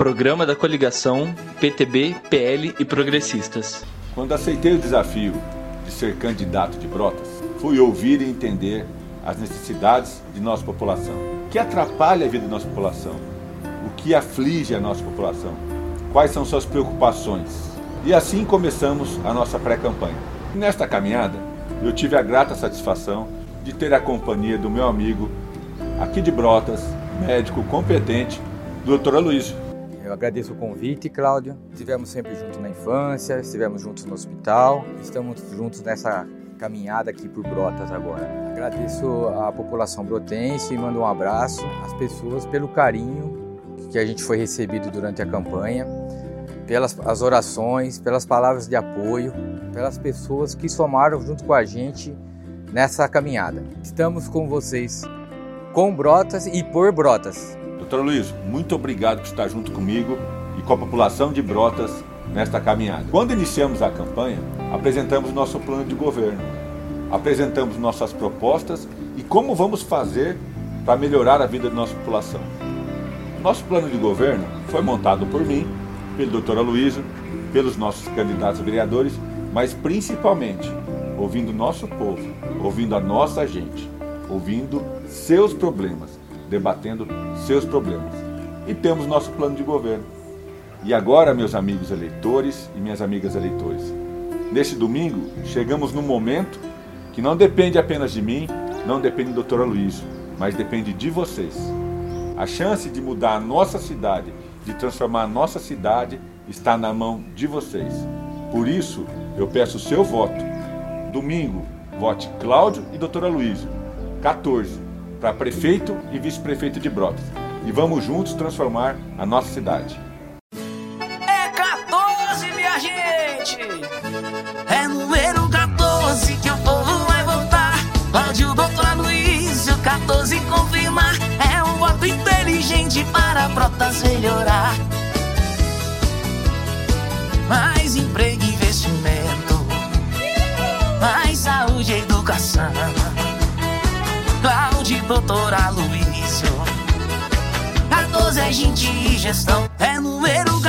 programa da coligação PTB, PL e Progressistas. Quando aceitei o desafio de ser candidato de Brotas, fui ouvir e entender as necessidades de nossa população, o que atrapalha a vida da nossa população, o que aflige a nossa população, quais são suas preocupações. E assim começamos a nossa pré-campanha. Nesta caminhada, eu tive a grata satisfação de ter a companhia do meu amigo aqui de Brotas, médico competente, doutor Aloysio. Eu agradeço o convite, Cláudio. Estivemos sempre juntos na infância, estivemos juntos no hospital, estamos juntos nessa caminhada aqui por Brotas agora. Agradeço a população brotense e mando um abraço às pessoas pelo carinho que a gente foi recebido durante a campanha, pelas as orações, pelas palavras de apoio, pelas pessoas que somaram junto com a gente nessa caminhada. Estamos com vocês com Brotas e por Brotas. Doutor Luiz, muito obrigado por estar junto comigo e com a população de Brotas nesta caminhada. Quando iniciamos a campanha, apresentamos nosso plano de governo, apresentamos nossas propostas e como vamos fazer para melhorar a vida da nossa população. Nosso plano de governo foi montado por mim, pelo doutor Aloysio, pelos nossos candidatos vereadores, mas principalmente ouvindo nosso povo, ouvindo a nossa gente, ouvindo seus problemas, debatendo seus problemas. E temos nosso plano de governo. E agora, meus amigos eleitores e minhas amigas eleitores, neste domingo chegamos num momento que não depende apenas de mim, não depende do doutor Aloysio, mas depende de vocês. A chance de mudar a nossa cidade, de transformar a nossa cidade, está na mão de vocês. Por isso, eu peço o seu voto. Domingo, vote Cláudio e doutora Luísa. 14, para prefeito e vice-prefeito de Brotas. E vamos juntos transformar a nossa cidade. É 14, minha gente! É número 14 que o povo vai votar. Pode o doutor Luísio 14 confirmar. É um voto inteligente para Brotas melhorar. Mais emprego e investimento. Mais saúde e educação. Cláudio, doutor Aloysio. 14 é gente e gestão. É número